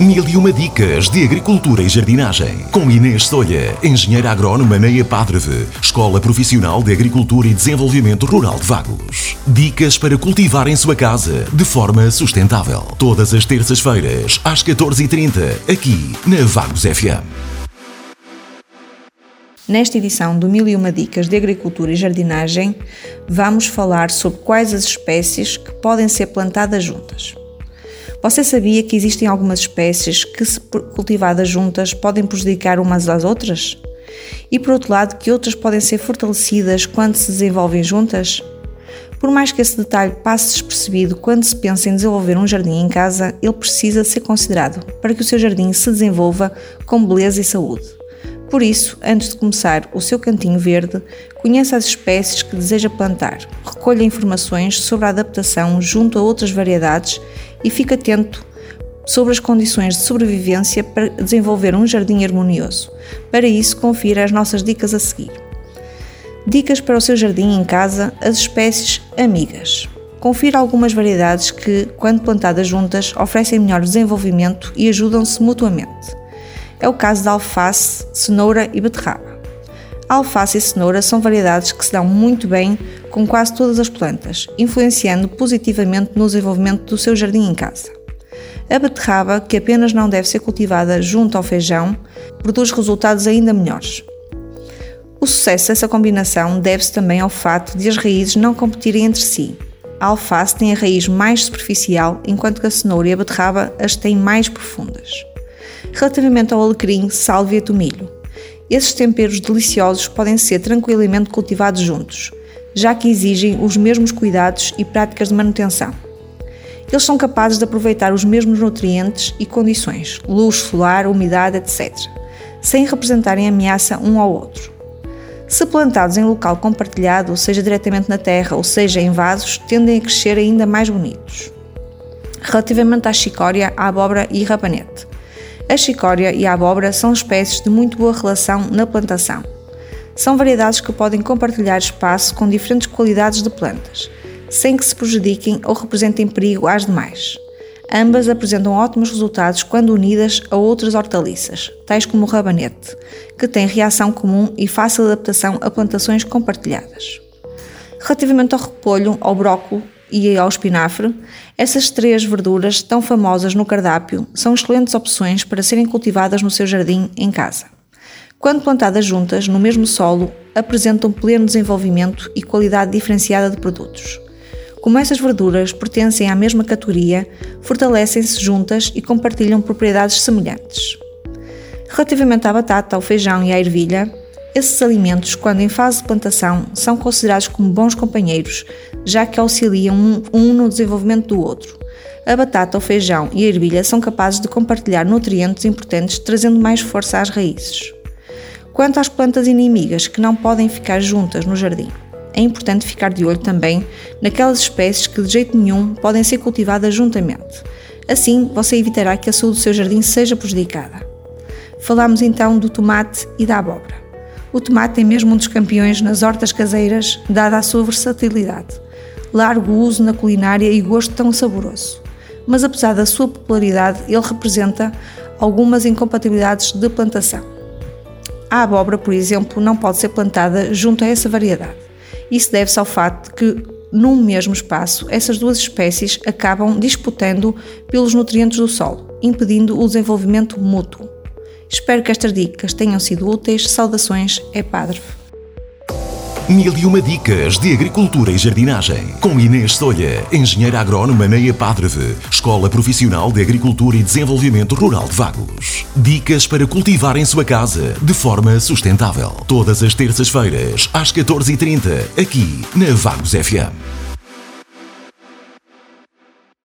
Mil e uma dicas de agricultura e jardinagem. Com Inês Solha, engenheira agrónoma na Padreve, Escola Profissional de Agricultura e Desenvolvimento Rural de Vagos. Dicas para cultivar em sua casa de forma sustentável. Todas as terças-feiras, às 14h30, aqui na Vagos FM. Nesta edição do Mil e Uma Dicas de Agricultura e Jardinagem, vamos falar sobre quais as espécies que podem ser plantadas juntas. Você sabia que existem algumas espécies que, se cultivadas juntas, podem prejudicar umas às outras? E por outro lado, que outras podem ser fortalecidas quando se desenvolvem juntas? Por mais que esse detalhe passe despercebido quando se pensa em desenvolver um jardim em casa, ele precisa ser considerado para que o seu jardim se desenvolva com beleza e saúde. Por isso, antes de começar o seu cantinho verde, conheça as espécies que deseja plantar, recolha informações sobre a adaptação junto a outras variedades e fique atento sobre as condições de sobrevivência para desenvolver um jardim harmonioso. Para isso, confira as nossas dicas a seguir. Dicas para o seu jardim em casa, as espécies amigas. Confira algumas variedades que, quando plantadas juntas, oferecem melhor desenvolvimento e ajudam-se mutuamente. É o caso da alface, cenoura e beterraba. A alface e cenoura são variedades que se dão muito bem com quase todas as plantas, influenciando positivamente no desenvolvimento do seu jardim em casa. A beterraba, que apenas não deve ser cultivada junto ao feijão, produz resultados ainda melhores. O sucesso dessa combinação deve-se também ao fato de as raízes não competirem entre si. A alface tem a raiz mais superficial, enquanto que a cenoura e a beterraba as têm mais profundas. Relativamente ao alecrim, sálvia e tomilho, esses temperos deliciosos podem ser tranquilamente cultivados juntos, já que exigem os mesmos cuidados e práticas de manutenção. Eles são capazes de aproveitar os mesmos nutrientes e condições, luz solar, umidade, etc., sem representarem ameaça um ao outro. Se plantados em local compartilhado, seja diretamente na terra ou seja em vasos, tendem a crescer ainda mais bonitos. Relativamente à chicória, à abóbora e rabanete, a chicória e a abóbora são espécies de muito boa relação na plantação. São variedades que podem compartilhar espaço com diferentes qualidades de plantas, sem que se prejudiquem ou representem perigo às demais. Ambas apresentam ótimos resultados quando unidas a outras hortaliças, tais como o rabanete, que tem reação comum e fácil adaptação a plantações compartilhadas. Relativamente ao repolho, ao brócolo e ao espinafre, essas três verduras tão famosas no cardápio são excelentes opções para serem cultivadas no seu jardim em casa. Quando plantadas juntas, no mesmo solo, apresentam pleno desenvolvimento e qualidade diferenciada de produtos. Como essas verduras pertencem à mesma categoria, fortalecem-se juntas e compartilham propriedades semelhantes. Relativamente à batata, ao feijão e à ervilha, esses alimentos, quando em fase de plantação, são considerados como bons companheiros, já que auxiliam um, no desenvolvimento do outro. A batata, o feijão e a ervilha são capazes de compartilhar nutrientes importantes, trazendo mais força às raízes. Quanto às plantas inimigas que não podem ficar juntas no jardim, é importante ficar de olho também naquelas espécies que de jeito nenhum podem ser cultivadas juntamente. Assim, você evitará que a saúde do seu jardim seja prejudicada. Falamos então do tomate e da abóbora. O tomate é mesmo um dos campeões nas hortas caseiras, dada a sua versatilidade, largo uso na culinária e gosto tão saboroso. Mas apesar da sua popularidade, ele representa algumas incompatibilidades de plantação. A abóbora, por exemplo, não pode ser plantada junto a essa variedade. Isso deve-se ao facto de que, num mesmo espaço, essas duas espécies acabam disputando pelos nutrientes do solo, impedindo o desenvolvimento mútuo. Espero que estas dicas tenham sido úteis. Saudações, é Padre. Mil e uma dicas de agricultura e jardinagem. Com Inês Solha, engenheira agrónoma na Padreve, Escola Profissional de Agricultura e Desenvolvimento Rural de Vagos. Dicas para cultivar em sua casa de forma sustentável. Todas as terças-feiras, às 14h30, aqui na Vagos FM.